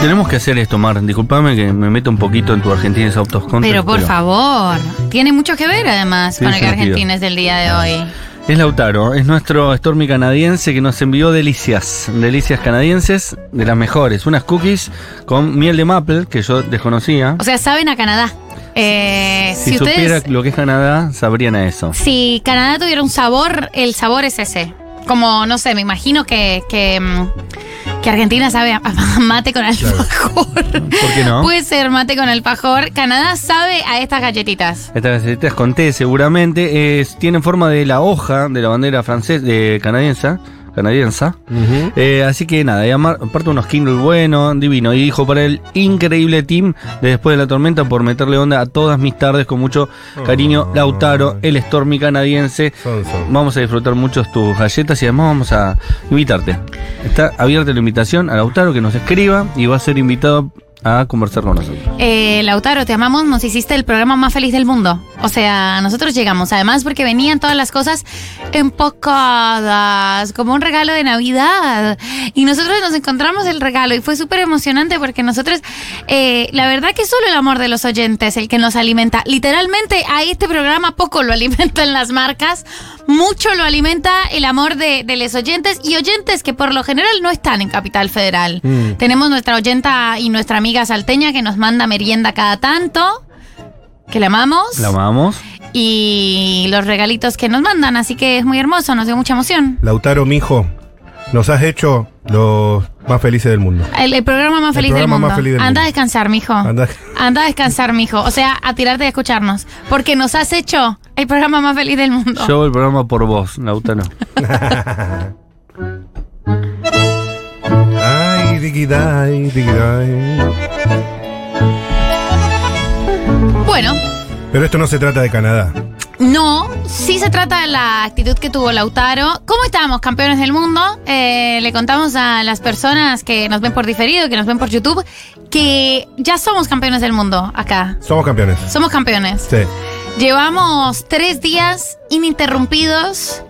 Tenemos que hacer esto, Mar. Disculpame que me meto un poquito en tu Argentina autos contra. Pero por favor, tiene mucho que ver además con el que. Argentina es del día de hoy. Es Lautaro, es nuestro Stormy canadiense que nos envió delicias, delicias canadienses de las mejores. Unas cookies con miel de maple que yo desconocía. O sea, saben a Canadá. Eh, Si, si, supiera ustedes, lo que es Canadá, sabrían a eso. si Canadá tuviera un sabor, el sabor es ese. Como, no sé, me imagino que, que, mm, que Argentina sabe a mate con alfajor. ¿Por qué no? Puede ser mate con alfajor. Canadá sabe a estas galletitas. Estas galletitas con té seguramente es- tienen forma de la hoja de la bandera francesa, de canadiense, canadiense. Eh, así que nada, y aparte unos Kindle bueno, divino. Y dijo para el increíble team de Después de la Tormenta por meterle onda a todas mis tardes con mucho cariño. Oh. Lautaro, el Stormy canadiense. Son, son. Vamos a disfrutar mucho tus galletas y además vamos a invitarte. Está abierta la invitación a Lautaro que nos escriba y va a ser invitado a conversar con nosotros. Eh, Lautaro, te amamos, nos hiciste el programa más feliz del mundo. O sea, nosotros llegamos, además porque venían todas las cosas empacadas, como un regalo de Navidad. Y nosotros nos encontramos el regalo y fue súper emocionante porque nosotros, eh, la verdad que solo el amor de los oyentes el que nos alimenta. Literalmente a este programa poco lo alimentan las marcas, mucho lo alimenta el amor de, de los oyentes y oyentes que por lo general no están en Capital Federal. Mm. Tenemos nuestra oyenta y nuestra amiga salteña que nos manda merienda cada tanto, que la amamos, La amamos. y los regalitos que nos mandan, así que es muy hermoso, nos dio mucha emoción. Lautaro, mijo, nos has hecho los más felices del mundo. El, el programa más El feliz del mundo. más feliz del Anda mundo. a descansar, mijo. Anda. Anda a descansar, mijo. O sea, a tirarte a escucharnos. Porque nos has hecho el programa más feliz del mundo. Yo el programa por vos, Lautaro. Bueno, Pero esto no se trata de Canadá. No, sí se trata de la actitud que tuvo Lautaro. ¿Cómo estábamos, campeones del mundo? Eh, le contamos a las personas que nos ven por diferido, que nos ven por YouTube, que ya somos campeones del mundo acá. Somos campeones. Somos campeones. Sí. Llevamos tres días ininterrumpidos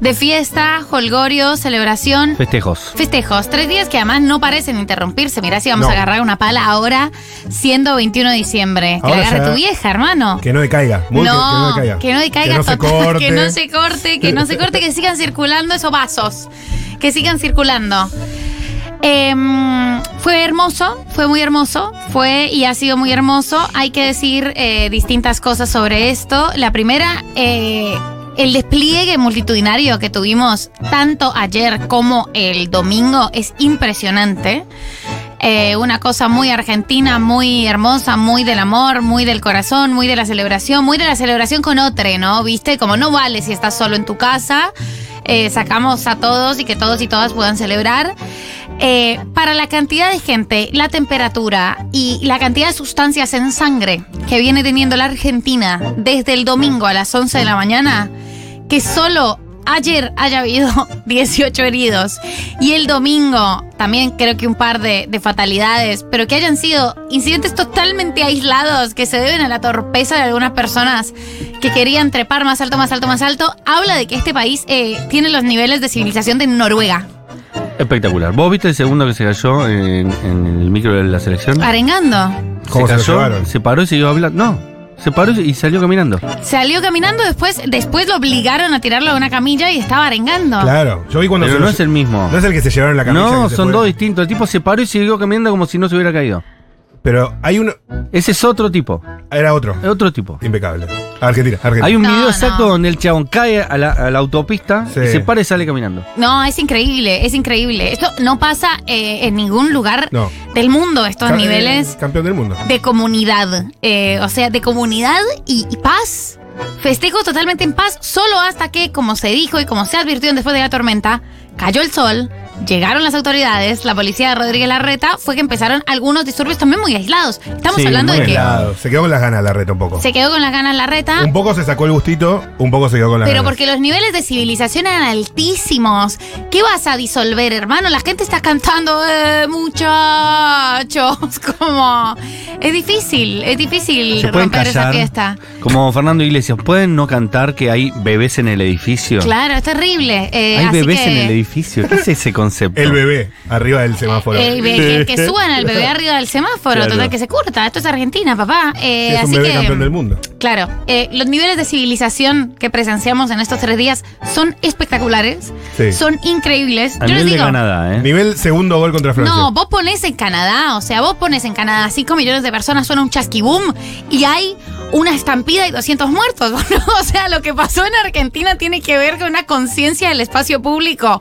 de fiesta, holgorio, celebración. Festejos. Festejos, tres días que además no parecen interrumpirse. Mirá si vamos No. a agarrar una pala ahora, siendo 21 de diciembre. Que la agarre tu vieja, hermano. Que no decaiga. Muy que- no, que, no decaiga. que no decaiga Que no se corte. que no se corte, que no se corte, que sigan circulando esos vasos, que sigan circulando. Em, fue hermoso, fue muy hermoso, fue y ha sido muy hermoso. Hay que decir eh, distintas cosas sobre esto. La primera, eh, el despliegue multitudinario que tuvimos tanto ayer como el domingo es impresionante. Eh, una cosa muy argentina, muy hermosa, muy del amor, muy del corazón, muy de la celebración, muy de la celebración con otro, ¿no? ¿Viste? Como no vale si estás solo en tu casa, sacamos a todos y que todos y todas puedan celebrar. Eh, para la cantidad de gente, la temperatura y la cantidad de sustancias en sangre que viene teniendo la Argentina desde el domingo a las 11 de la mañana, que solo ayer haya habido 18 heridos y el domingo también creo que un par de, de fatalidades, pero que hayan sido incidentes totalmente aislados que se deben a la torpeza de algunas personas que querían trepar más alto, más alto, más alto, habla de que este país eh, tiene los niveles de civilización de Noruega. Espectacular. ¿Vos viste el segundo que se cayó en, en el micro de la selección? Arengando. ¿Cómo se cayó, se paró y siguió hablando. No, se paró y salió caminando. Salió caminando, después, después lo obligaron a tirarlo a una camilla y estaba arengando. Claro. Yo vi cuando Pero se no lo- es el mismo. No es el que se llevaron la camisa. No, son fue. dos distintos. El tipo se paró y siguió caminando como si no se hubiera caído. Pero hay uno. Ese es otro tipo. Era otro. Es otro tipo. Impecable. Argentina, Argentina. Hay un No, video no. exacto donde el chabón cae a la, a la autopista, Sí. y se para y sale caminando. No, es increíble, es increíble. Esto no pasa eh, en ningún lugar No. del mundo, estos Ca- niveles eh, campeón del mundo. de comunidad. Eh, o sea, de comunidad y, y paz. Festejos totalmente en paz, solo hasta que, como se dijo y como se advirtió después de la tormenta, cayó el sol, llegaron las autoridades, la policía de Rodríguez Larreta, fue que empezaron algunos disturbios también muy aislados. Estamos Sí, hablando muy de que. Se quedó con las ganas la reta un poco. se quedó con las ganas Larreta. Un poco se sacó el gustito, un poco se quedó con las Pero ganas. porque los niveles de civilización eran altísimos. ¿Qué vas a disolver, hermano? La gente está cantando, eh, muchachos. Como. Es difícil, es difícil ¿Se pueden romper esa fiesta. Como Fernando Iglesias, ¿pueden no cantar que hay bebés en el edificio? Claro, es terrible. Eh, Hay así bebés que- en el edificio. ¿Qué es ese concepto? El bebé, arriba del semáforo. El be- que, que suban al bebé arriba del semáforo, Claro. total que se curta. Esto es Argentina, papá. Eh, es un así bebé que, campeón del mundo. Claro, eh, los niveles de civilización que presenciamos en estos tres días son espectaculares, Sí. son increíbles. A Yo les nivel de digo, Canadá, ¿eh? Nivel segundo gol contra Francia. no, vos ponés en Canadá, o sea, vos pones en Canadá 5 millones de personas, suena un chasquiboom y hay una estampida y 200 muertos. ¿no? O sea, lo que pasó en Argentina tiene que ver con una conciencia del espacio público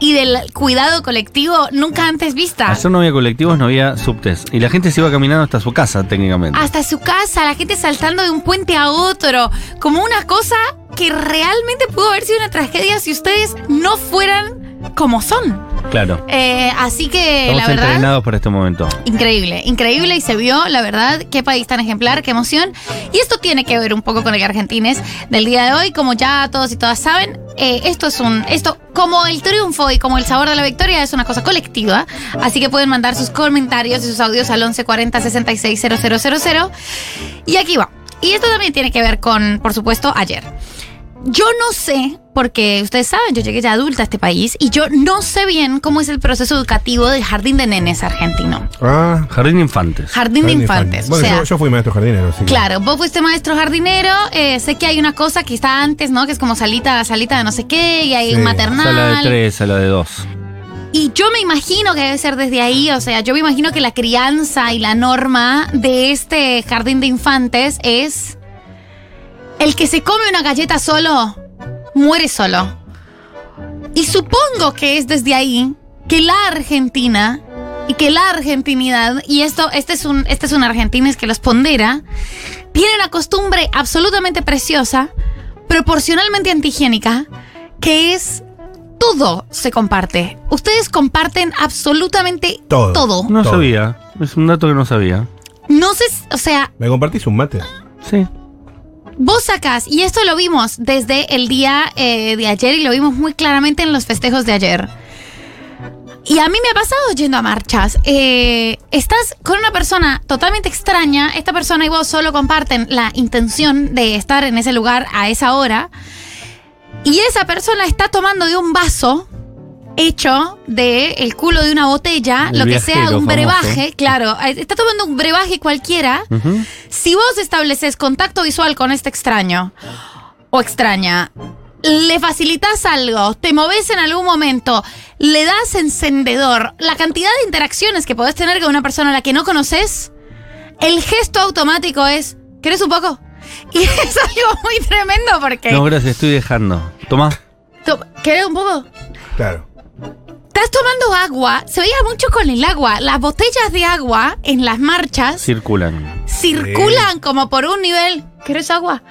y del cuidado colectivo nunca antes vista. Ayer no había colectivos, no había subtes. Y la gente se iba caminando hasta su casa, técnicamente. hasta su casa, la gente saltando de un puente a otro, como una cosa que realmente pudo haber sido una tragedia si ustedes no fueran como son. Claro. Eh, así que Estamos la verdad, entrenados para este momento. increíble, increíble y se vio, la verdad, qué país tan ejemplar, qué emoción. Y esto tiene que ver un poco con el Argentines del día de hoy, como ya todos y todas saben. eh, esto es un, esto, como el triunfo y como el sabor de la victoria es una cosa colectiva, así que pueden mandar sus comentarios y sus audios al 1140 66 000. Y aquí va. Y esto también tiene que ver con, por supuesto, ayer. Yo no sé, porque ustedes saben, yo llegué ya adulta a este país y yo no sé bien cómo es el proceso educativo del jardín de nenes argentino. Ah, Jardín de infantes. Jardín de infantes. Bueno, o sea, yo, yo fui maestro jardinero, así que- Claro, vos fuiste maestro jardinero, eh, sé que hay una cosa que está antes, ¿no? Que es como salita, salita de no sé qué, y hay Sí, un maternal. Sala de tres, sala de dos. Y yo me imagino que debe ser desde ahí, o sea, yo me imagino que la crianza y la norma de este jardín de infantes es el que se come una galleta solo, muere solo. Y supongo que es desde ahí que la Argentina y que la argentinidad, y esto, este es un, este es un argentines que los pondera, tiene una costumbre absolutamente preciosa, proporcionalmente antihigiénica, que es todo se comparte. Ustedes comparten absolutamente Todo. todo. No Todo. sabía. Es un dato que no sabía. No sé, o sea, ¿Me compartís un mate? Sí. Vos sacás, y esto lo vimos desde el día eh, de ayer y lo vimos muy claramente en los festejos de ayer. Y a mí me ha pasado yendo a marchas. Eh, estás con una persona totalmente extraña, esta persona y vos solo comparten la intención de estar en ese lugar a esa hora, y esa persona está tomando de un vaso hecho de el culo de una botella, El lo que sea, un famoso. brebaje, claro, eh, está tomando un brebaje cualquiera. Si vos estableces contacto visual con este extraño o extraña, le facilitas algo, te moves en algún momento, le das encendedor, la cantidad de interacciones que podés tener con una persona a la que no conoces, el gesto automático es, ¿querés un poco? Y es algo muy tremendo porque... No, gracias, estoy dejando. Tomá. To- ¿Querés un poco? Claro. Estás tomando agua, se veía mucho con el agua, las botellas de agua en las marchas Circulan. circulan como por un nivel. ¿Quieres agua?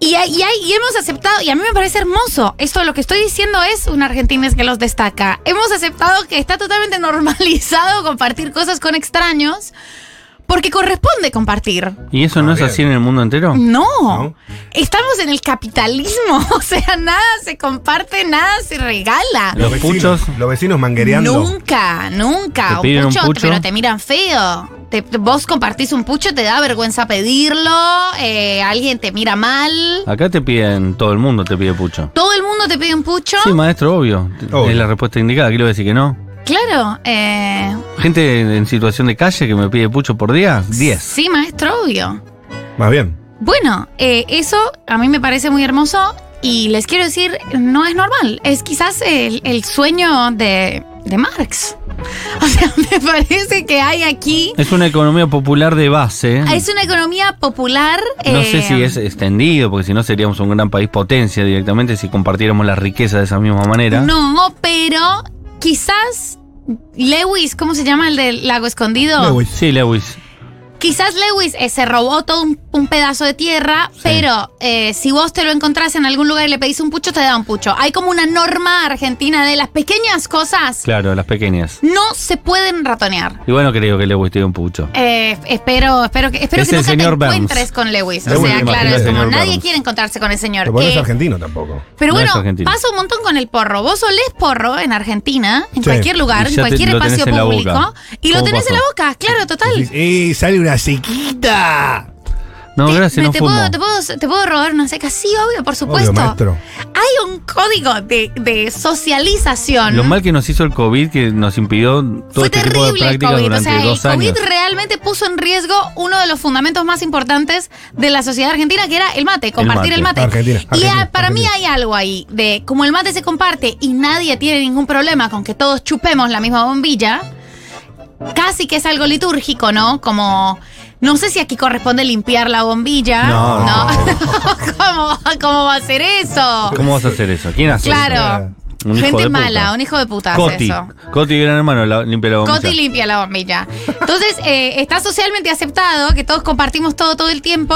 Y, y, y hemos aceptado, y a mí me parece hermoso, esto lo que estoy diciendo es un argentino que los destaca. Hemos aceptado que está totalmente normalizado compartir cosas con extraños, porque corresponde compartir. ¿Y eso no Ah, es bien. así en el mundo entero? No, ¿No? estamos en el capitalismo, o sea, nada se comparte, nada se regala. Los vecinos, puchos. Los vecinos manguereando. Nunca, nunca. ¿Te piden un pucho? pero te miran feo. Te- vos compartís un pucho, te da vergüenza pedirlo, eh, alguien te mira mal. Acá te piden, todo el mundo te pide pucho. Todo el mundo te pide un pucho. Sí, maestro, obvio. Obvio. Es la respuesta indicada. Aquí le voy a decir que no. Claro. eh, Gente en situación de calle que me pide pucho por día, 10. Sí, maestro, obvio. Más bien. Bueno, eh, eso a mí me parece muy hermoso y les quiero decir, no es normal. Es quizás el, el sueño de, de Marx. O sea, me parece que hay aquí... Es una economía popular de base. Es una economía popular. No sé eh, si es extendido, porque si no seríamos un gran país potencia directamente si compartiéramos la riqueza de esa misma manera. No, pero quizás Lewis, ¿cómo se llama el del lago escondido? Lewis. Sí, Lewis. Quizás Lewis eh, se robó todo un, un pedazo de tierra, Sí. pero eh, si vos te lo encontrás en algún lugar y le pedís un pucho, te da un pucho. Hay como una norma argentina de las pequeñas cosas Claro, las pequeñas. no se pueden ratonear. Y bueno, creo que Lewis tiene un pucho. Eh, espero, espero que, espero Es que nunca te Burns. encuentres con Lewis. O Lewis, sea, claro, es el como nadie Burns. quiere encontrarse con el señor. Pero no es Eh, argentino tampoco. pero No es bueno, argentino. pasa un montón con el porro. Vos olés porro en Argentina, en Sí. cualquier lugar, Y en ya te- cualquier lo tenés espacio en la público, boca. y lo ¿Cómo tenés en la boca, claro, total. ¡Y sale una sequita! No, Te- gracias, me- no te, fumo. puedo, te, puedo, te puedo robar una seca? Sí, obvio, por supuesto. Obvio, maestro. Hay un código de, de socialización. Lo mal que nos hizo el COVID, que nos impidió todo Fue este tipo de terrible el prácticas COVID. O durante sea, el dos COVID años. realmente puso en riesgo uno de los fundamentos más importantes de la sociedad argentina, que era el mate, compartir el mate. mate. Argentina, y Argentina, para mí hay algo ahí de como el mate se comparte y nadie tiene ningún problema con que todos chupemos la misma bombilla, casi que es algo litúrgico, ¿no? Como no sé si aquí corresponde limpiar la bombilla. No, no. ¿Cómo, ¿Cómo va a ser eso? ¿Cómo vas a hacer eso? ¿Quién hace Claro. eso? Un Gente puta. mala, un hijo de puta hace Coti. eso. Coti, gran hermano, la, limpia la bombilla. Coti limpia la bombilla. Entonces, eh, está socialmente aceptado que todos compartimos todo todo el tiempo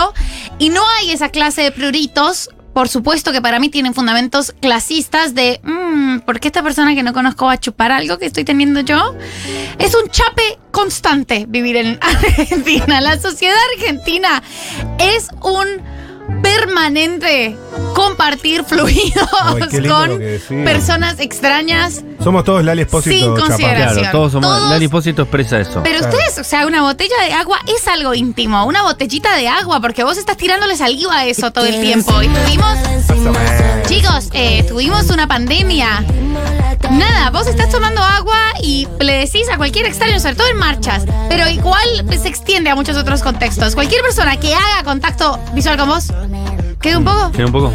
y no hay esa clase de pruritos. Por supuesto que para mí tienen fundamentos clasistas de, mm, ¿por qué esta persona que no conozco va a chupar algo que estoy teniendo yo? Es un chape constante vivir en Argentina. La sociedad argentina es un permanente compartir fluidos Ay, con personas extrañas Somos todos Lali Espósito Sin consideración. Claro, todos somos. Todos- Lali Pósito expresa eso. Pero Claro. ustedes, o sea, una botella de agua es algo íntimo, una botellita de agua, porque vos estás tirándole saliva a eso todo el tiempo. Y tuvimos, chicos, eh, tuvimos una pandemia. Nada, vos estás tomando agua y le decís a cualquier extraño, sobre todo en marchas, pero igual se extiende a muchos otros contextos. Cualquier persona que haga contacto visual con vos, ¿queda un poco? ¿Quiere un poco?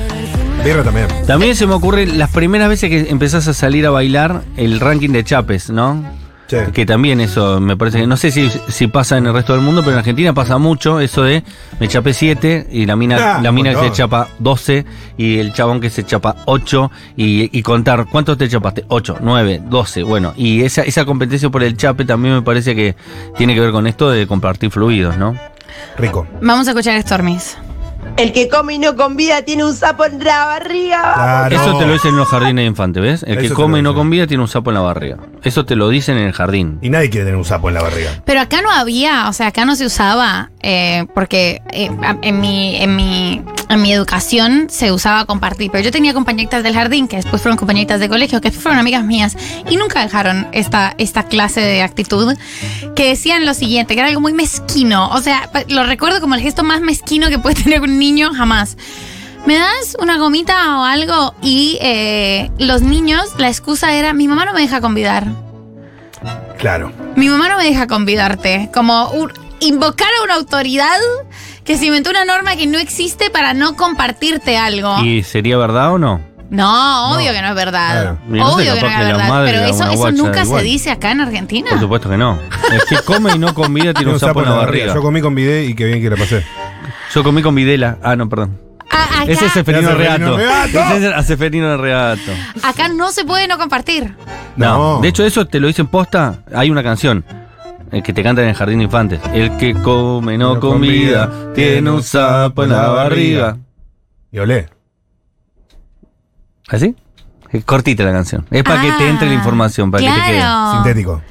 Birra también. También se me ocurre las primeras veces que empezás a salir a bailar el ranking de chapes, ¿no? Sí. Que también eso me parece que no sé si, si pasa en el resto del mundo, pero en Argentina pasa mucho eso de me chapé 7 y la mina, Ah, la mina que se chapa 12 y el chabón que se chapa 8 y, y contar cuántos te chapaste, 8, 9, 12, bueno, y esa, esa competencia por el chape también me parece que tiene que ver con esto de compartir fluidos, ¿no? Rico. Vamos a escuchar Stormis. El que come y no con vida tiene un sapo en la barriga. Claro. Eso te lo dicen en los jardines de infantes, ¿ves? El Eso que come y no dicen. con vida tiene un sapo en la barriga. Eso te lo dicen en el jardín. Y nadie quiere tener un sapo en la barriga. Pero acá no había, o sea, acá no se usaba, eh, porque eh, en, mi, en, mi, en mi educación se usaba compartir. Pero yo tenía compañeritas del jardín, que después fueron compañeritas de colegio, que después fueron amigas mías, y nunca dejaron esta, esta clase de actitud, que decían lo siguiente, que era algo muy mezquino. O sea, lo recuerdo como el gesto más mezquino que puede tener un niño jamás. ¿Me das una gomita o algo? Y eh, los niños, la excusa era, mi mamá no me deja convidar. Claro. Mi mamá no me deja convidarte. Como un- invocar a una autoridad que se inventó una norma que no existe para no compartirte algo. ¿Y sería verdad o no? No, obvio No. que no es verdad. Claro. Y no sé, Obvio que no es verdad. Pero eso, nunca igual. se dice acá en Argentina. Por supuesto que no. El que come y no con vida tiene un sapo en la barriga. Yo comí con bidé y qué bien que la pasé. Yo comí con videla. Ah, no, perdón. A- acá, Ese es Seferino Reato. Ese es a Seferino Reato. acá no se puede no compartir. No. No. De hecho, eso te lo dicen posta. Hay una canción. El que te canta en el jardín de infantes. El que come no vida, tiene un sapo en la barriga. Y olé. ¿Así? Es cortita la canción. Es para que te Ah, entre la información, para que te quede. Sintético.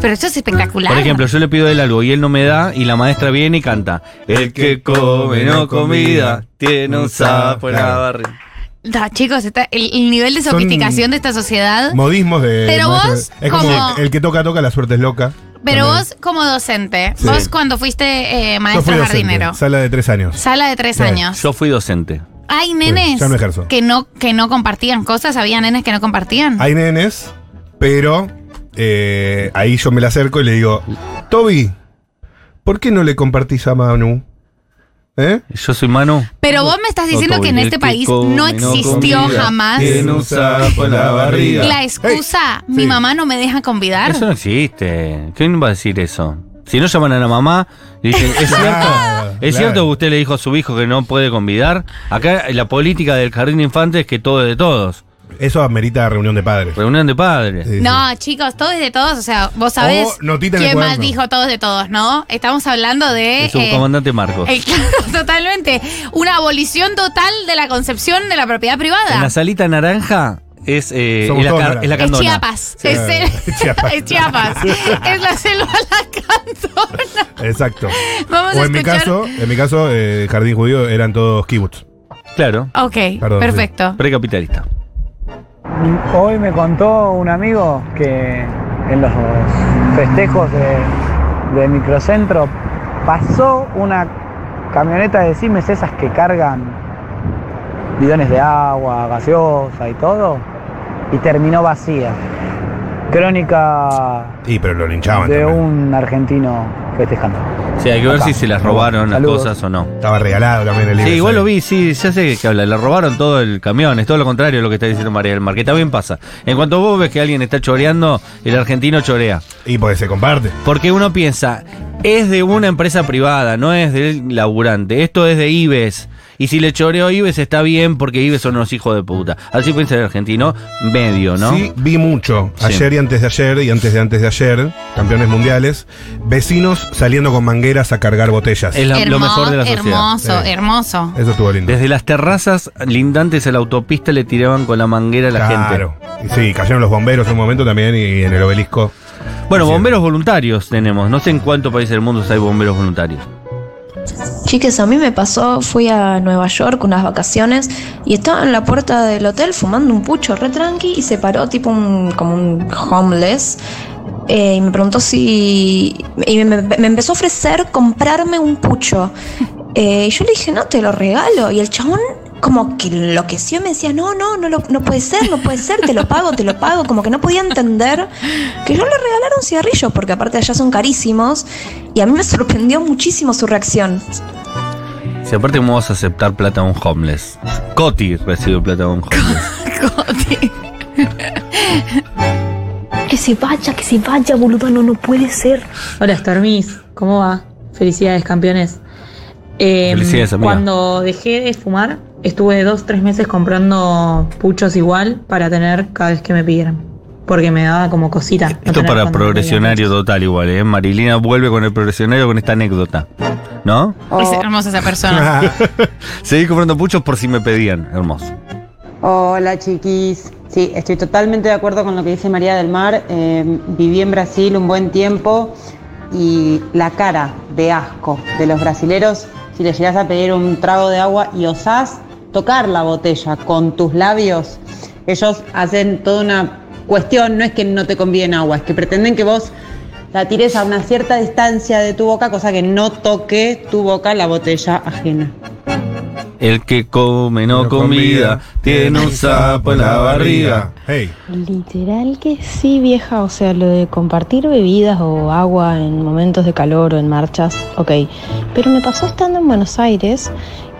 Pero eso es espectacular. Por ejemplo, yo le pido él algo y él no me da y la maestra viene y canta. El que come no con vida tiene un sapo en la barriga. No, chicos, está- el, el nivel de Son sofisticación de esta sociedad. Modismos de. Pero vos, Es como como- el que toca, toca, la suerte es loca. Pero También. vos, como docente, Sí. vos cuando fuiste eh, maestro fui docente, jardinero, Sala de tres años. sala de tres Sí. años. Yo fui docente. Hay nenes ya no ejerzo. que no que no compartían cosas, había nenes que no compartían. Hay nenes, pero eh, ahí yo me le acerco y le digo, Toby, ¿por qué no le compartís a Manu? ¿Eh? Yo soy Manu. Pero vos me estás diciendo No, que en este país come no existió jamás la barriga. la excusa, Hey, mi sí. mamá no me deja convidar. Eso no existe. ¿Quién va a decir eso? Si no llaman a la mamá y dicen, ¿es cierto? ¿Es claro. cierto que usted le dijo a su hijo que no puede convidar? Acá la política del jardín de infantes es que todo es de todos. Eso amerita reunión de padres. Reunión de padres. Sí, No, chicos, todo es de todos. O sea, vos sabés O el quién más dijo todos de todos, ¿no? Estamos hablando de. Es un eh, comandante Marcos. el- claro, totalmente. Una abolición total de la concepción de la propiedad En privada. la salita naranja es, eh, es la, todos es la Es candona. Chiapas. Sí. Es, el- Chiapas. es Chiapas. es la selva la cantona. Exacto. Vamos o a en mi caso, en mi caso, eh, jardín judío eran todos kibbutz. Claro, Ok, Perdón, perfecto. precapitalista. Hoy me contó un amigo que en los festejos de, de microcentro pasó una camioneta de Siemens esas que cargan bidones de agua, gaseosa y todo, y terminó vacía. Crónica Y pero lo linchaban. de también. un argentino festejando. Sí, hay que ver Acá. si se las robaron las Saludos. cosas o no. Estaba regalado también el libro. Sí, igual lo vi, sí, ya sé que habla. Le robaron todo el camión, es todo lo contrario de lo que está diciendo María del Mar, que también pasa. En cuanto vos ves que alguien está choreando, el argentino chorea. Y pues se comparte. Porque uno piensa, es de una empresa privada, no es del laburante. Esto es de Ives. Y si le choreó Ives está bien porque Ives son unos hijos de puta. Así piensa el argentino medio, ¿no? Sí, vi mucho. Sí. Ayer y antes de ayer y antes de antes de ayer, campeones mundiales, vecinos saliendo con mangueras a cargar botellas. Es la- lo mejor de la sociedad. Hermoso, hermoso. Eso estuvo lindo. Desde las terrazas lindantes a la autopista le tiraban con la manguera a la claro. gente. Y sí, cayeron los bomberos en un momento también y en el obelisco. Bueno, bomberos voluntarios tenemos. No sé en cuántos países del mundo hay bomberos voluntarios. Chiques, a mí me pasó, fui a Nueva York unas vacaciones y estaba en la puerta del hotel fumando un pucho re tranqui y se paró tipo un, como un homeless eh, y me preguntó si... y me, me empezó a ofrecer comprarme un pucho. Eh, y yo le dije, no, te lo regalo. Y el chabón como que enloqueció y me decía, no, no, no, lo- no puede ser, no puede ser, te lo pago, te lo pago. Como que no podía entender que yo le regalara un cigarrillo, porque aparte allá son carísimos. Y a mí me sorprendió muchísimo su reacción. Si aparte, ¿cómo vas a aceptar plata de un homeless? Coti recibe plata de un homeless. Coti. Que se vaya, que se vaya, boludo, no, no puede ser. Hola Stormis, ¿cómo va? Felicidades campeones. Eh, Felicidades, amiga. Cuando dejé de fumar, estuve dos, tres meses comprando puchos igual para tener cada vez que me pidieran. Porque me daba como cosita. no Esto para progresionario total igual, ¿eh? Marilina vuelve con el progresionario con esta anécdota. ¿No? Es hermosa esa persona. Seguí comprando puchos por si me pedían. Hermoso. Hola chiquis, sí, estoy totalmente de acuerdo con lo que dice María del Mar. Eh, viví en Brasil un buen tiempo y la cara de asco de los brasileros, si le llegas a pedir un trago de agua y osás tocar la botella con tus labios, ellos hacen toda una cuestión, no es que no te conviden agua, es que pretenden que vos la tires a una cierta distancia de tu boca, cosa que no toque tu boca la botella ajena. El que come no, No comida, tiene un sapo en la barriga. Hey, Literal que sí, vieja. O sea, lo de compartir bebidas o agua en momentos de calor o en marchas, ok. Pero me pasó estando en Buenos Aires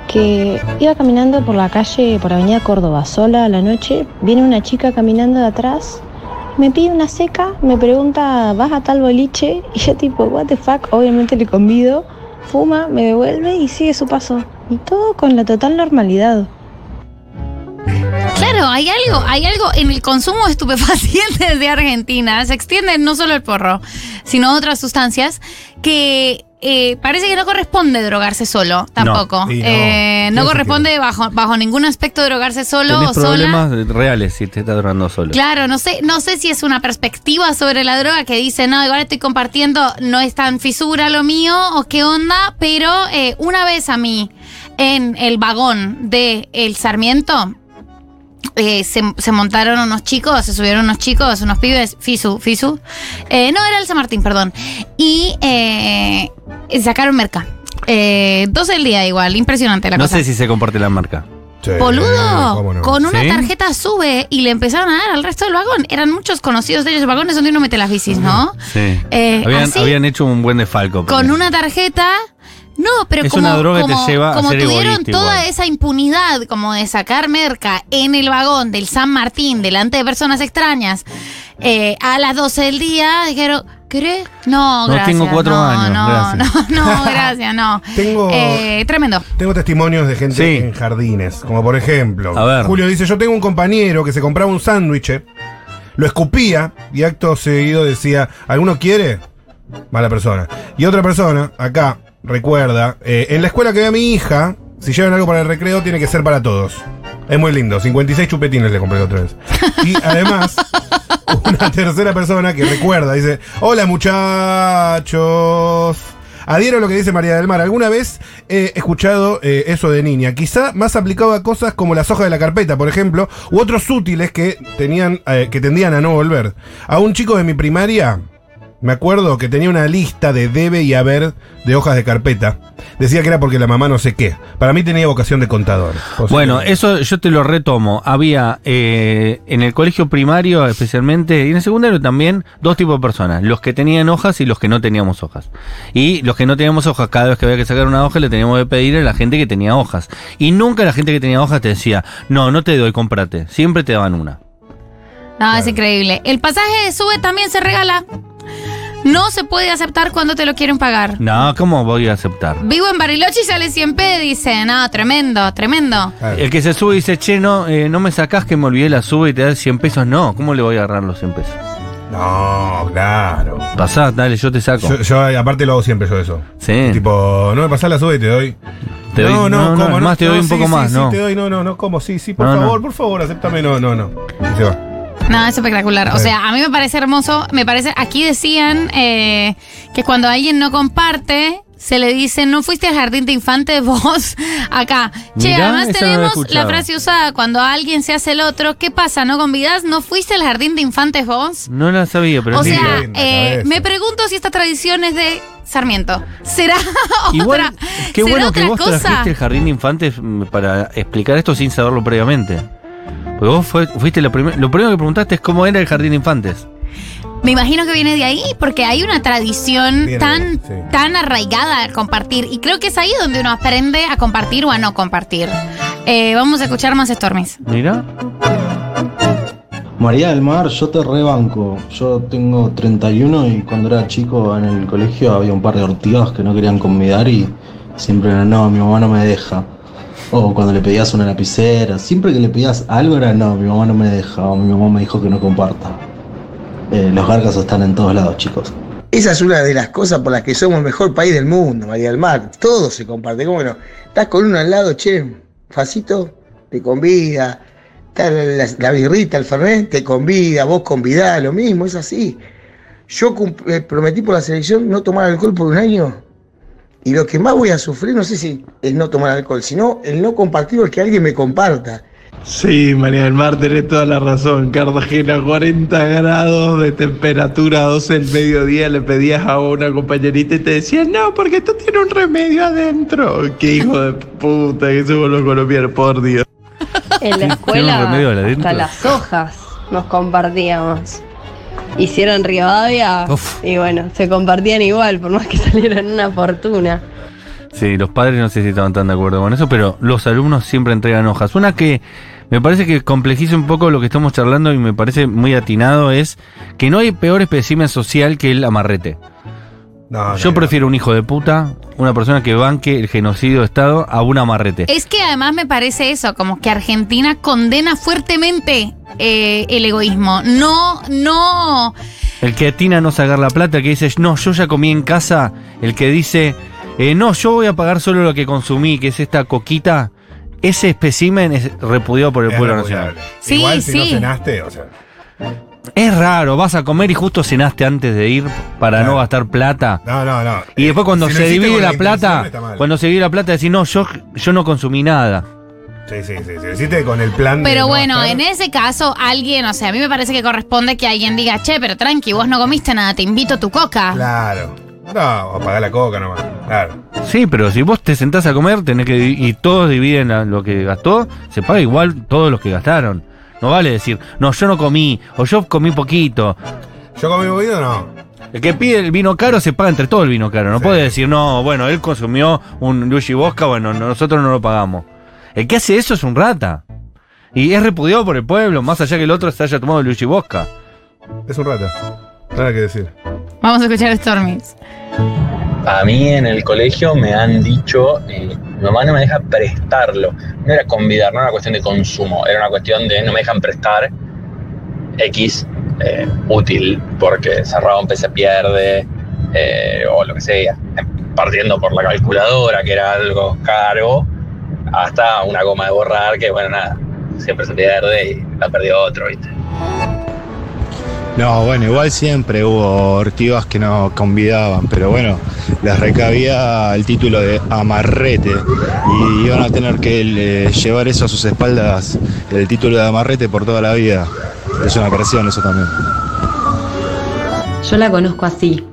que iba caminando por la calle, por Avenida Córdoba, sola a la noche. Viene una chica caminando de atrás. Me pide una seca, me pregunta, ¿vas a tal boliche? Y yo tipo, what the fuck, obviamente le convido, fuma, me devuelve y sigue su paso. Y todo con la total normalidad. Claro, hay algo, hay algo en el consumo de estupefacientes de Argentina, se extiende no solo el porro, sino otras sustancias, que eh, parece que no corresponde drogarse solo, tampoco. sí, no. Eh, no corresponde bajo, bajo ningún aspecto drogarse solo Tenés o sola. problemas reales si te estás drogando solo. Claro, no sé, no sé si es una perspectiva sobre la droga que dice, no, igual estoy compartiendo, no es tan fisura lo mío, o qué onda, pero eh, una vez a mí, en el vagón de El Sarmiento, eh, se, se montaron unos chicos, se subieron unos chicos, unos pibes, Fisu, Fisu, eh, no, era el San Martín, perdón, y eh, sacaron merca. Eh, dos el día igual, impresionante la no cosa. sé si se comparte la marca. sí, Boludo, no. con una ¿Sí? tarjeta sube y le empezaron a dar al resto del vagón. Eran muchos conocidos de ellos. El vagón es donde uno mete las bicis, ¿no? Sí. Eh, habían, así, habían hecho un buen desfalco. Con una tarjeta No, pero Es como, una droga que te como- lleva a como ser tuvieron egoísta toda igual. esa impunidad como de sacar merca en el vagón del San Martín delante de personas extrañas eh, a las 12 del día, dijeron, ¿querés? No, No, gracias. tengo cuatro no, años, No, gracias. no, no, gracias, no. Tengo- Eh, tremendo. Tengo testimonios de gente Sí. en jardines, como por ejemplo, A ver. Julio dice, yo tengo un compañero que se compraba un sándwich, lo escupía y acto seguido decía, ¿alguno quiere? Mala persona. Y otra persona, acá, recuerda, eh, en la escuela que ve a mi hija, si llevan algo para el recreo, tiene que ser para todos. Es muy lindo, 56 chupetines le compré la otra vez. Y además, una tercera persona que recuerda, dice, hola muchachos. Adhiero a lo que dice María del Mar. Alguna vez he escuchado eh, eso de niña. Quizá más aplicado a cosas como las hojas de la carpeta, por ejemplo, u otros útiles que tenían, eh, que tendían a no volver. A un chico de mi primaria, me acuerdo que tenía una lista de debe y haber de hojas de carpeta. Decía que era porque la mamá no sé qué. Para mí tenía vocación de contador. Bueno, eso yo te lo retomo. Había eh, en el colegio primario especialmente y en el secundario también dos tipos de personas. Los que tenían hojas y los que no teníamos hojas. Y los que no teníamos hojas, cada vez que había que sacar una hoja le teníamos que pedir a la gente que tenía hojas. Y nunca la gente que tenía hojas te decía, no, no te doy, comprate. Siempre te daban una. No, es increíble. El pasaje de sube también se regala. No se puede aceptar cuando te lo quieren pagar. No, ¿cómo voy a aceptar? Vivo en Bariloche y sale 100 p dice, no, tremendo, tremendo. El que se sube y dice, che, no, eh, no me sacás que me olvidé la sube y te da 100 pesos. No, ¿cómo le voy a agarrar los 100 pesos? No, claro. Pasá, dale, yo te saco. Yo, yo, aparte lo hago siempre yo eso. Sí. Tipo, no me pasás la sube y te doy. Te doy- no, no, no, no, ¿cómo? más te doy un sí, poco sí, más, sí, no. te doy, no, no, no, ¿cómo? Sí, sí, por No, no. favor, por favor, acéptame, no, no, no. Y se va. No, es espectacular. O sea, a mí me parece hermoso. Me parece, aquí decían eh, que cuando alguien no comparte, se le dice, no fuiste al jardín de infantes vos acá. Che, Mirá, además esa no la he tenemos la frase usada cuando alguien se hace el otro. ¿Qué pasa? ¿No convidás? ¿No fuiste al jardín de infantes vos? No la sabía, pero o sea, linda. eh, me pregunto si esta tradición es de Sarmiento. ¿Será Igual, otra? qué ¿será bueno que otra vos cosa? trajiste el jardín de infantes mm, para explicar esto sin saberlo previamente. Porque vos fue- fuiste lo, primer- lo primero que preguntaste es cómo era el jardín de infantes. Me imagino que viene de ahí porque hay una tradición tan, sí. tan arraigada al compartir y creo que es ahí donde uno aprende a compartir o a no compartir. Eh, vamos a escuchar más Stormies. Mira. María del Mar, yo te rebanco. Yo tengo 31 y cuando era chico en el colegio había un par de ortigas que no querían convidar y siempre era no, mi mamá no me deja. O cuando le pedías una lapicera, siempre que le pedías algo era no, mi mamá no me deja o mi mamá me dijo que no comparta. Eh, los gargas están en todos lados, chicos. Esa es una de las cosas por las que somos el mejor país del mundo, María del Mar. Todo se comparte. ¿Cómo no? Estás con uno al lado, che, facito, te convida. Está la, birrita, el fernet, te convida. Vos convidás, lo mismo, es así. Yo eh, prometí por la selección no tomar alcohol por un año. Y lo que más voy a sufrir, no sé si es no tomar alcohol, sino el no compartir o el que alguien me comparta. Sí, María del Mar, tenés toda la razón. Cartagena, 40 grados de temperatura, 12 del mediodía, le pedías a una compañerita y te decía, no, porque esto tiene un remedio adentro. Qué hijo de puta que somos los colombianos, por Dios. En la ¿Tiene un escuela hasta las hojas nos compartíamos. Hicieron Rivadavia Uf. y bueno, se compartían igual, por más que salieran una fortuna. Sí, los padres no sé si estaban tan de acuerdo con eso, pero los alumnos siempre entregan hojas. Una que me parece que complejiza un poco lo que estamos charlando y me parece muy atinado es que no hay peor espécimen social que el amarrete. No, Yo no, prefiero un hijo de puta, una persona que banque el genocidio de Estado a un amarrete. Es que además me parece eso, como que Argentina condena fuertemente eh, el egoísmo. No, no. El que atina a no sacar la plata, el que dice, no, yo ya comí en casa. El que dice, eh, no, yo voy a pagar solo lo que consumí, que es esta coquita. Ese espécimen es repudiado por el Es pueblo repudiable. nacional. Sí, Igual si no sí. cenaste, o sea. Es raro, vas a comer y justo cenaste antes de ir para Claro. no gastar plata. No, no, no. Y después cuando Si lo se divide la plata, cuando se divide la plata, decís, no, yo, yo no consumí nada. Sí, sí, sí. Si lo hiciste con el plan de Pero no bueno, gastar, en ese caso, alguien, o sea, a mí me parece que corresponde que alguien diga, che, pero tranqui, vos no comiste nada, te invito a tu coca. Claro. No, o pagar la coca nomás. Claro. Sí, pero si vos te sentás a comer, tenés que y todos dividen lo que gastó, se paga igual todos los que gastaron. No vale decir, no, yo no comí, o yo comí poquito. ¿Yo comí poquito no? El que pide el vino caro se paga entre todo el vino caro. No puede decir, no, bueno, él consumió un Luigi Bosca, bueno, nosotros no lo pagamos. El que hace eso es un rata. Y es repudiado por el pueblo, más allá que el otro se haya tomado el Luigi Bosca. Es un rata. Nada que decir. Vamos a escuchar Stormis. A mí en el colegio me han dicho, eh, mi mamá no me deja prestarlo. No era convidar, no era una cuestión de consumo, era una cuestión de no me dejan prestar X eh, útil, porque cerrado un se pierde, eh, o lo que sea. Partiendo por la calculadora, que era algo caro, hasta una goma de borrar, que bueno, nada, siempre se pierde y la perdió otro, ¿viste? No, bueno, igual siempre hubo ortivas que no convidaban, pero bueno, les recabía el título de amarrete y iban a tener que eh, llevar eso a sus espaldas, el título de amarrete por toda la vida. Es una presión eso también. Yo la conozco así.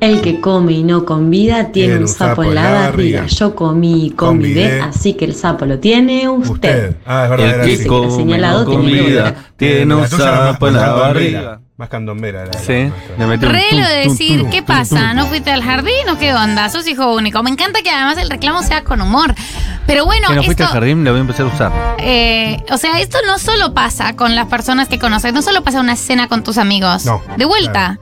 El que come y no convida tiene un sapo en la barriga. Yo comí y convidé, así que el sapo lo tiene usted. Ah, es verdad. El era que así. come señalado no volver. tiene un La sapo en la barriga. Más candombera era. Sí, le metió un Re lo de decir, tum, ¿qué pasa? ¿No fuiste al jardín o qué onda? Sos hijo único. Me encanta que además el reclamo sea con humor. Pero bueno, Que no fuiste esto, al jardín, lo voy a empezar a usar. eh, o sea, esto no solo pasa con las personas que conoces, no solo pasa una cena con tus amigos. No, De vuelta.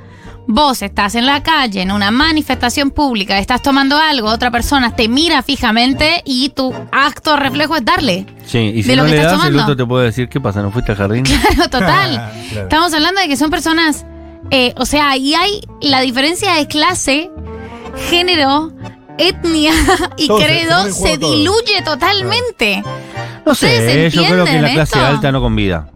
Vos estás en la calle, en una manifestación pública, estás tomando algo, otra persona te mira fijamente y tu acto reflejo es darle. Sí, y si de lo no que le estás das, el tomando. otro te puede decir, ¿qué pasa? ¿No fuiste al jardín? Claro, total. Claro. Estamos hablando de que son personas, eh, o sea, y hay la diferencia de clase, género, etnia y Todo se- se credo se, diluye totalmente. No ¿Ustedes sé, yo creo que la clase esto? alta no convida.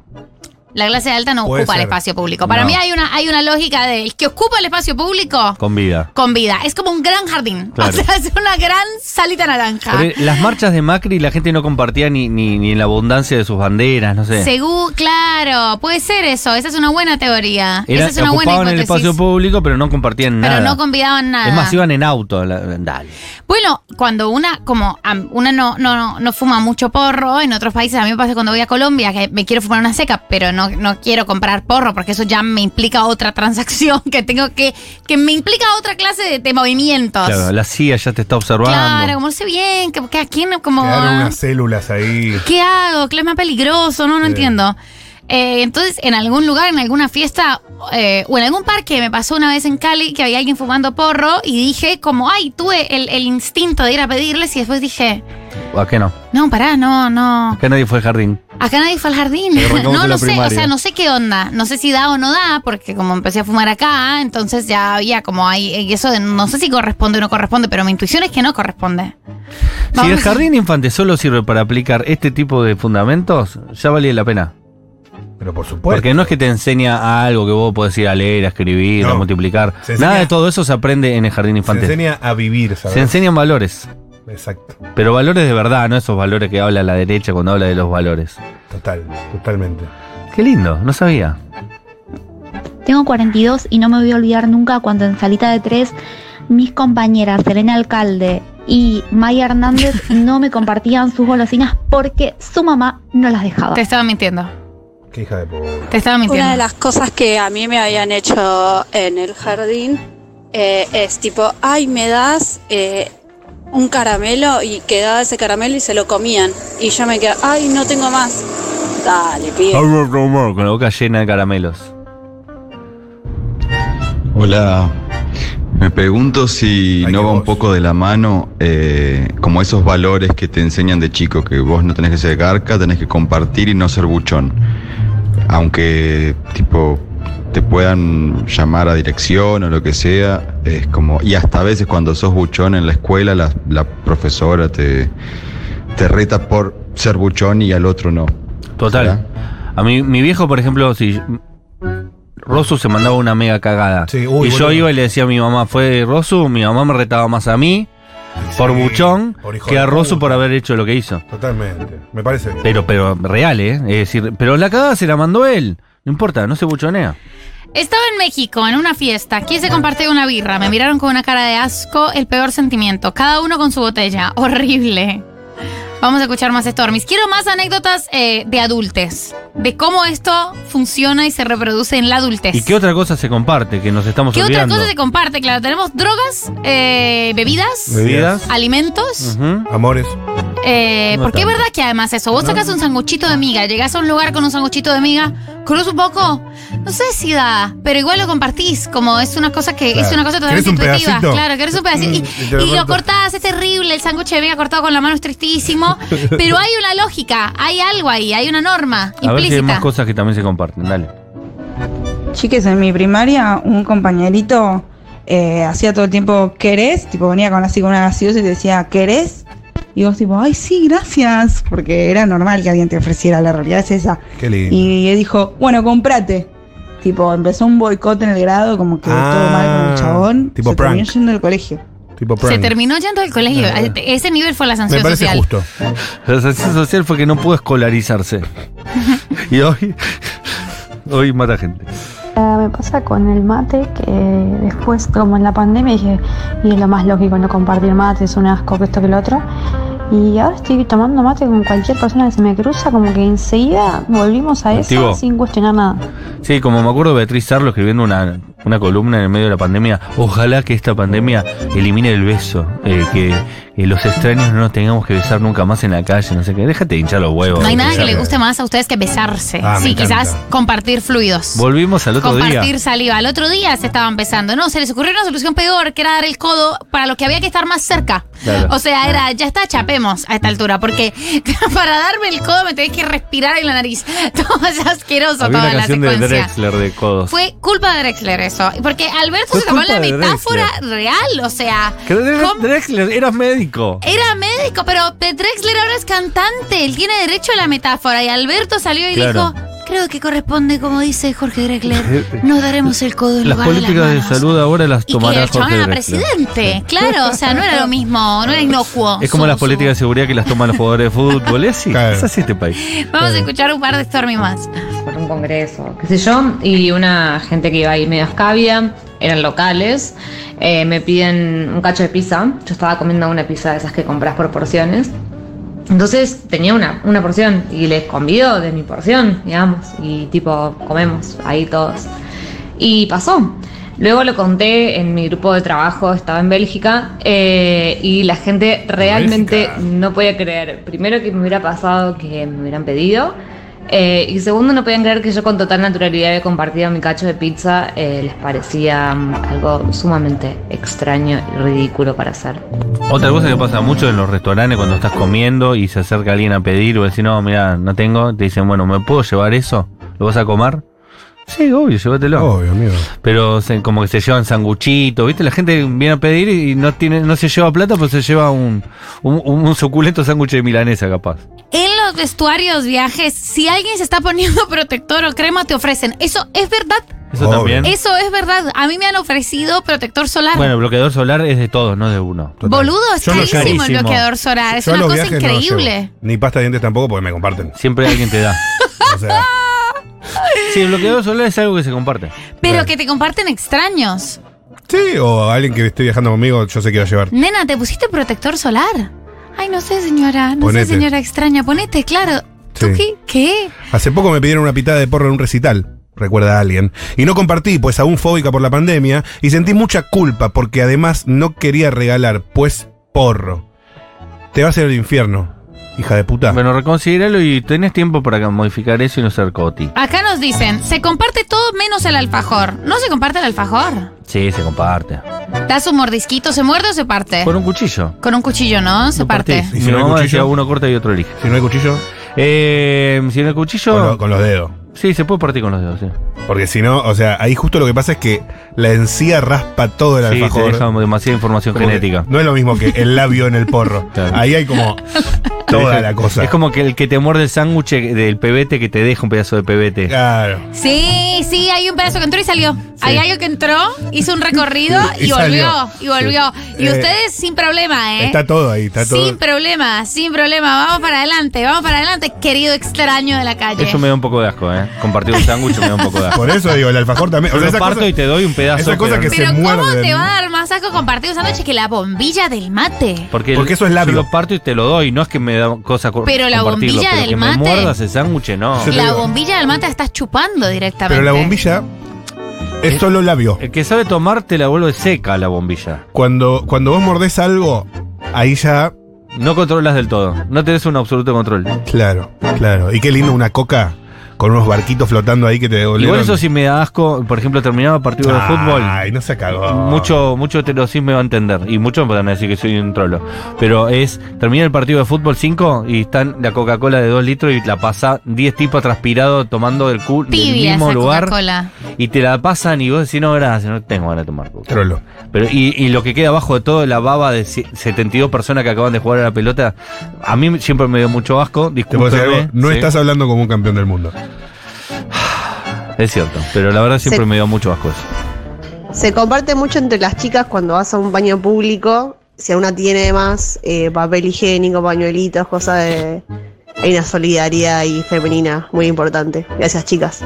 La clase alta no Puede ocupa el espacio público. Para No. mí hay una, hay una lógica de el que ocupa el espacio público Con vida. con vida. Es como un gran jardín. Claro. O sea, es una gran salita naranja. Pero las marchas de Macri la gente no compartía ni, ni, ni en la abundancia de sus banderas, no sé. Según, claro, puede ser eso. Esa es una buena teoría. Era- Esa es una buena ocupaban el hipótesis. espacio público, pero no compartían pero nada. no convidaban nada. Es más, iban en auto. la- dale. Bueno, cuando una, como am, una no, no, no, no fuma mucho porro, en otros países a mí me pasa cuando voy a Colombia, que me quiero fumar una seca, pero no, no quiero comprar porro, porque eso ya me implica otra transacción, que tengo que, que me implica otra clase de, de movimientos. Claro, la CIA ya te está observando. Claro, como no sé bien, que, que a quién, como. Quedaron unas células ahí. ¿Qué hago? ¿Qué es más peligroso? No, no Sí. entiendo. Eh, entonces, en algún lugar, en alguna fiesta eh, o en algún parque, me pasó una vez en Cali que había alguien fumando porro y dije como, ay, tuve el, el instinto de ir a pedirles y después dije, ¿A qué no? no, pará, no, no. Que nadie fue al jardín. Acá nadie fue al jardín. No, no sé, o sea, no sé qué onda. No sé si da o no da, porque como empecé a fumar acá, entonces ya había como ahí, y eso de no sé si corresponde o no corresponde, pero mi intuición es que no corresponde. Si el jardín infante solo sirve para aplicar este tipo de fundamentos, ya valía la pena. Pero por supuesto. Porque no es que te enseña a algo que vos podés ir a leer, a escribir, a multiplicar. Se enseña- Nada de todo eso se aprende en el jardín Se infante. enseña a vivir, ¿sabes? Se enseñan valores. Exacto. Pero valores de verdad, no esos valores que habla la derecha cuando habla de los valores. Total, totalmente. Qué lindo, no sabía. Tengo 42 y no me voy a olvidar nunca cuando en Salita de Tres mis compañeras Selena Alcalde y Maya Hernández no me compartían sus golosinas porque su mamá no las dejaba. Te estaba mintiendo. Qué hija de puta. Te estaba mintiendo. Una de las cosas que a mí me habían hecho en el jardín eh, es tipo, ay, me das eh, un caramelo y quedaba ese caramelo y se lo comían. Y yo me quedaba, ay, no tengo más. Dale, pibe. Con la boca llena de caramelos. Hola. Me pregunto si no va un poco de la mano eh, como esos valores que te enseñan de chico, que vos no tenés que ser garca, tenés que compartir y no ser buchón. Aunque tipo te puedan llamar a dirección o lo que sea, es como, y hasta a veces cuando sos buchón en la escuela, la, la profesora te, te reta por ser buchón y al otro no. Total. A mí, mi viejo, por ejemplo, si Rosu se mandaba una mega cagada. uy, y yo boludo. iba y le decía a mi mamá, fue Rosu, mi mamá me retaba más a mí por buchón por que a Rosu por haber hecho lo que hizo. Totalmente. Me parece. Pero, pero real, ¿eh? Es decir, pero la cagada se la mandó él. No importa, no se buchonea. Estaba en México en una fiesta. Quise compartir una birra. Me miraron con una cara de asco, el peor sentimiento. Cada uno con su botella. Horrible. Vamos a escuchar más Stormies. Quiero más anécdotas eh, de adultes. De cómo esto funciona y se reproduce en la adultez. ¿Y qué otra cosa se comparte que nos estamos ¿Qué otra cosa se comparte? Claro, tenemos drogas, eh, bebidas, Bebidas. alimentos. Amores. Eh, No porque es verdad que además eso, vos sacas un sanguchito de miga, llegás a un lugar con un sanguchito de miga, cruz un poco, no sé si da, pero igual lo compartís, como es una cosa que Claro. es una cosa ¿Querés totalmente un intuitiva. pedacito? Claro, querés un pedacito. Mm, Y, lo y lo corto. cortás, es terrible, el sándwich de miga cortado con la mano es tristísimo, pero hay una lógica, hay algo ahí, hay una norma A ver si hay implícita. más cosas que también se comparten. Dale. Chiques, en mi primaria, un compañerito eh, hacía todo el tiempo, ¿querés? Tipo, venía con así con una gaseosa y te decía, ¿querés? Y vos tipo, ay, sí, gracias. Porque era normal que alguien te ofreciera, la realidad es esa. Qué lindo. Y él dijo, bueno, comprate. Tipo, empezó un boicot en el grado, como que todo mal con el chabón. Ah, tipo se terminó yendo del colegio. Tipo Se terminó yendo del colegio. Ese nivel fue la sanción Me parece social. justo. La sanción social fue que no pudo escolarizarse. y hoy. Hoy mata gente. Eh, me pasa con el mate que después, como en la pandemia, dije, y es lo más lógico no compartir mate, es un asco que esto que lo otro. Y ahora estoy tomando mate con cualquier persona que se me cruza, como que enseguida volvimos a eso Activo. sin cuestionar nada. Sí, como me acuerdo Beatriz Sarlo escribiendo una, una columna en el medio de la pandemia. Ojalá que esta pandemia elimine el beso. eh, que eh, los extraños no nos tengamos que besar nunca más en la calle. No sé qué. Déjate de hinchar los huevos. No hay nada que le guste más a ustedes que besarse. Ah, sí, quizás compartir fluidos. Volvimos al otro compartir día. saliva. Al otro día se estaban besando. No, se les ocurrió una solución peor, que era dar el codo para los que había que estar más cerca. Claro. O sea, era, ya está, chapemos a esta altura, porque para darme el codo me tenés que respirar en la nariz. Todo es asqueroso Había toda una la canción de. Drexler de codos. Fue culpa de Drexler eso. Porque Alberto se tomó la metáfora real. O sea, Que Dre- ¿cómo- Drexler, eras médico. era médico, pero Drexler ahora es cantante. Él tiene derecho a la metáfora. Y Alberto salió y Claro. dijo: Creo que corresponde, como dice Jorge Drexler, nos daremos el codo en Las lugar de las políticas de manos. salud ahora las Y que tomará el chabón Jorge era Drexler. presidente. Claro, o sea, no era lo mismo, no era inocuo. Es como Su- las su- políticas de seguridad que las toman los jugadores de fútbol. Es así, es así este país. Vamos a escuchar un par de Stormy más. por un congreso, qué sé yo, y una gente que iba ahí medio escabia, eran locales, eh, me piden un cacho de pizza, yo estaba comiendo una pizza de esas que compras por porciones, entonces tenía una, una porción y les convido de mi porción, digamos, y tipo comemos ahí todos. Y pasó. Luego lo conté en mi grupo de trabajo, estaba en Bélgica, eh, y la gente realmente no podía creer, primero que me hubiera pasado que me hubieran pedido, eh, y segundo no podían creer que yo con total naturalidad había compartido mi cacho de pizza, eh, les parecía mm, algo sumamente extraño y ridículo para hacer. Otra cosa que pasa mucho en los restaurantes cuando estás comiendo y se acerca alguien a pedir o decir, no, mira, no tengo, te dicen, bueno, ¿me puedo llevar eso? ¿Lo vas a comer? Sí, obvio, llévatelo. Obvio, amigo. Pero se- como que se llevan sanguchitos, ¿viste? La gente viene a pedir y no tiene no se lleva plata, pues se lleva un, un, un suculento sándwich de milanesa, capaz. En los vestuarios, viajes, si alguien se está poniendo protector o crema, te ofrecen. ¿Eso es verdad? Eso también. Eso es verdad. A mí me han ofrecido protector solar. Bueno, el bloqueador solar es de todos, no de uno. Boludo, es Yo carísimo el carísimo. bloqueador solar. Es Yo una los cosa viajes no los increíble. llevo. Ni pasta de dientes tampoco porque me comparten. Siempre alguien te da. O sea, Sí, el bloqueador solar es algo que se comparte. Pero que te comparten extraños. sí, o alguien que esté viajando conmigo, yo sé que va a llevar. Nena, ¿te pusiste protector solar? Ay, no sé, señora. No Ponete. sé, señora extraña. Ponete, claro. ¿Tú Sí. qué? ¿Qué? Hace poco me pidieron una pitada de porro en un recital. Recuerda a alguien. Y no compartí, pues aún fóbica por la pandemia. Y sentí mucha culpa porque además no quería regalar, pues porro. Te vas a ir al infierno, hija de puta. Bueno, reconsideralo y tenés tiempo para modificar eso y no ser coti. Acá nos dicen, se comparte todo menos el alfajor. ¿No se comparte el alfajor? Sí, se comparte. Das un mordisquito, ¿se muerde o se parte? Con un cuchillo. Con un cuchillo, ¿no? Se parte. Y si no mamá decía uno corta y otro elige. Si no hay cuchillo. Eh, si no hay cuchillo. Con, lo- con los dedos. Sí, se puede partir con los dedos, sí. Porque si no, o sea, ahí justo lo que pasa es que la encía raspa todo el Sí, alfajor. deja demasiada información Como genética. No es lo mismo que el labio en el porro. Claro. Ahí hay como toda la cosa. Es como que el que te muerde el sándwich del pebete que te deja un pedazo de pebete. Claro. Sí, sí, hay un pedazo que entró y salió. Hay algo que entró, hizo un recorrido y, Y volvió. Y volvió. Y Eh, ustedes sin problema, ¿eh? Está todo ahí, está todo. Sin problema, sin problema. Vamos para adelante, vamos para adelante, querido extraño de la calle. Eso me da un poco de asco, ¿eh? Compartir un sándwich me da un poco de muerdas. Por eso digo, el alfajor también. Yo O sea, lo esa parto cosa- y te doy un pedazo. Esa cosa pero- que se Pero ¿cómo muerden. te va a dar más asco compartir un sándwich que la bombilla del mate? Porque, Porque eso es labio. Yo lo parto y te lo doy, no es que me da cosa co- Pero la compartirlo, bombilla pero del que mate- me muerdas el sándwich, no. Yo te La digo. bombilla del mate la estás chupando directamente. Pero la bombilla es solo labio. El que sabe tomar te la vuelve seca la bombilla. Cuando, cuando vos mordés algo, ahí ya. No controlas del todo. No tenés un absoluto control. Claro, claro. Y qué lindo una coca con unos barquitos flotando ahí que te devolvieron. Igual eso sí me da asco. Por ejemplo, terminaba partido de fútbol. Ay, no se cagó. Mucho, mucho heterosis me va a entender. Y muchos me van a decir que soy un trolo. Pero es, termina el partido de fútbol 5 y están la Coca-Cola de 2 litros y la pasa 10 tipos transpirados tomando del, cu- del mismo esa lugar. Y te la pasan y vos decís, no, gracias, no tengo ganas de tomar Coca. Trolo. Pero, y, y lo que queda abajo de todo, la baba de si- 72 personas que acaban de jugar a la pelota, a mí siempre me dio mucho asco. Discúlpeme. no sí, estás hablando como un campeón del mundo. Es cierto, pero la verdad siempre Se- me dio mucho asco eso. Se comparte mucho entre las chicas cuando vas a un baño público. Si una tiene más eh, papel higiénico, pañuelitos, cosas de. Hay una solidaridad ahí femenina muy importante. Gracias, chicas.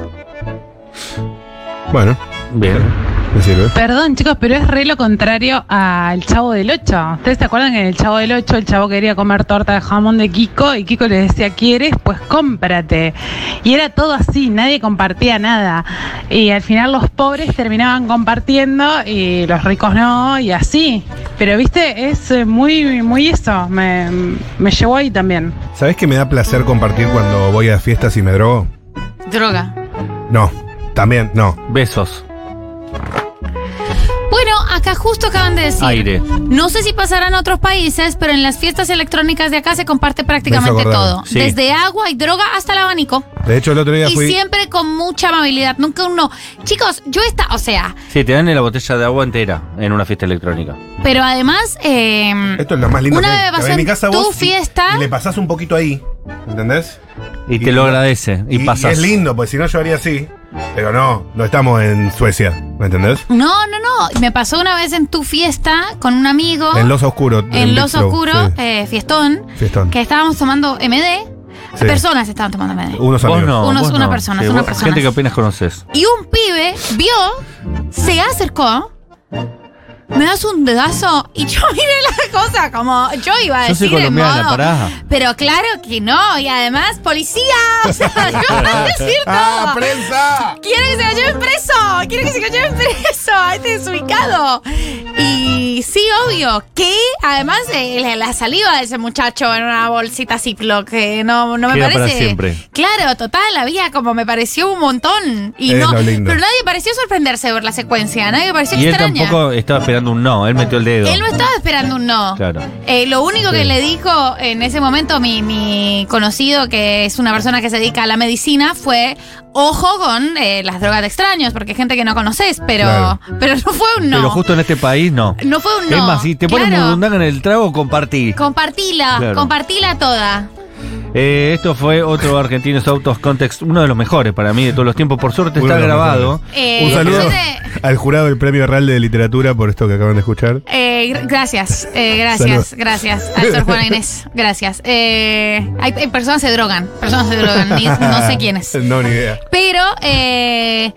Bueno, Bien. Me sirve. Perdón, chicos, pero es re lo contrario al Chavo del 8. ¿Ustedes se acuerdan que en el Chavo del 8 el chavo quería comer torta de jamón de Kiko y Kiko le decía, ¿quieres? Pues cómprate. Y era todo así, nadie compartía nada. Y al final los pobres terminaban compartiendo y los ricos no, y así. Pero, viste, es eh, muy, muy eso. Me, me llevó ahí también. ¿Sabés que me da placer compartir cuando voy a fiestas y me drogo? Droga. No, también, no. Besos. Acá justo acaban de decir. Aire. No sé si pasará en otros países, pero en las fiestas electrónicas de acá se comparte prácticamente todo. Sí. Desde agua y droga hasta el abanico. De hecho, el otro día Y fui. siempre con mucha amabilidad. Nunca uno. Chicos, yo está, o sea, Sí, te dan la botella de agua entera en una fiesta electrónica. pero además. eh, Esto es lo más lindo Una que Que en mi casa tu vos y- fiesta. Y le pasás un poquito ahí. ¿Entendés? Y te lo agradece. Y, pasas. es lindo, porque si no yo haría así. Pero no, no estamos en Suecia. ¿Me entendés? no, no, no. Me pasó una vez en tu fiesta con un amigo. En Los Oscuros. En Los Oscuros, eh, fiestón, Fiestón. que estábamos tomando MD. Sí. Personas estaban tomando MD. Unos Vos amigos. no. Unos- vos una no. persona, Sí, una vos- persona. Gente que apenas conoces. Y un pibe vio, se acercó, me das un dedazo y yo miré la cosa como yo iba a Yo soy decir en modo. pará. Pero claro que no, y además, policía. O sea, yo iba a decir todo. ¡Ah, prensa! ¡Quiero que se lo lleven preso! ¡Quiero que se lo lleven preso! ¡A este desubicado! Y sí, obvio, que además eh, la, saliva de ese muchacho en una bolsita Ziploc, que no, no me Queda parece. para siempre. Claro, total, había como me pareció un montón. Y Es no, lo lindo. pero nadie pareció sorprenderse de ver la secuencia, nadie pareció Y él extraña. tampoco estaba esperando un no, él metió el dedo. Él no estaba esperando un no. Claro. Eh, lo único que le dijo en ese momento mi, mi conocido, que es una persona que se dedica a la medicina, fue ojo con eh, las drogas de extraños, porque hay gente que no conoces, pero, Claro. pero no fue un no. Pero justo en este país no. No fue un no. Es más, si te pones Claro. mundanga en el trago, compartí. Compartila, Claro. compartila toda. Eh, esto fue otro Argentinos Autos Context, uno de los mejores para mí de todos los tiempos. Por suerte Uno está grabado. Eh, Un saludo al jurado del Premio Real de Literatura por esto que acaban de escuchar. Eh, gr- gracias, eh, gracias, Salud. gracias, al Sor Juana Inés, gracias. Eh, hay, hay personas se drogan, personas se drogan, ni- no sé quiénes. No, ni idea. Pero eh,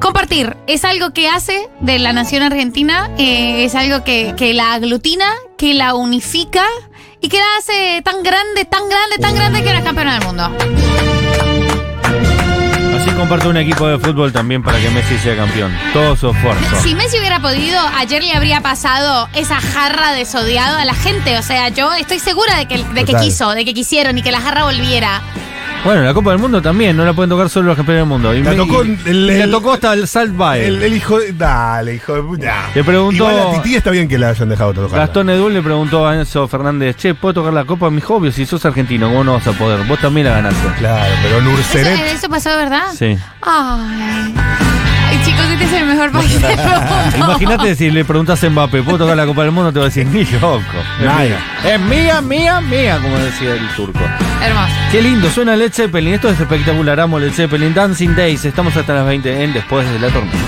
compartir es algo que hace de la nación argentina, eh, es algo que, que la aglutina, que la unifica y que la hace tan grande, tan grande, tan grande que era campeona del mundo. Así comparte un equipo de fútbol también para que Messi sea campeón. Todo su esfuerzo. Si Messi hubiera podido, ayer le habría pasado esa jarra de sodiado a la gente. O sea, yo estoy segura de que, de que Total. quiso, de que quisieron y que la jarra volviera. Bueno, la Copa del Mundo también, no la pueden tocar solo los campeones del mundo. Y La me- tocó y- el- y la tocó hasta el Salt Bae. El, el hijo de. Dale, hijo de puta. Le preguntó- Igual a Titi está bien que la hayan dejado tocar. Gastón Edul le preguntó a Enzo Fernández, che, ¿puedo tocar la Copa? Mi obvio, si sos argentino, ¿cómo no vas a poder? Vos también la ganaste. Claro, pero ¿Eso, eso pasó de verdad? Sí. Ay. Ay, chicos, este es el mejor país del mundo. Imagínate si le preguntas a Mbappé, ¿puedo tocar la Copa del Mundo? Te va a decir, ni loco. Es Nadie. mía. Es mía, mía, mía, como decía el turco. Hermoso. Qué lindo, suena Led Zeppelin. Esto es espectacular. Amo Led Zeppelin. Dancing Days. Estamos hasta las 20 en Después de la Tormenta.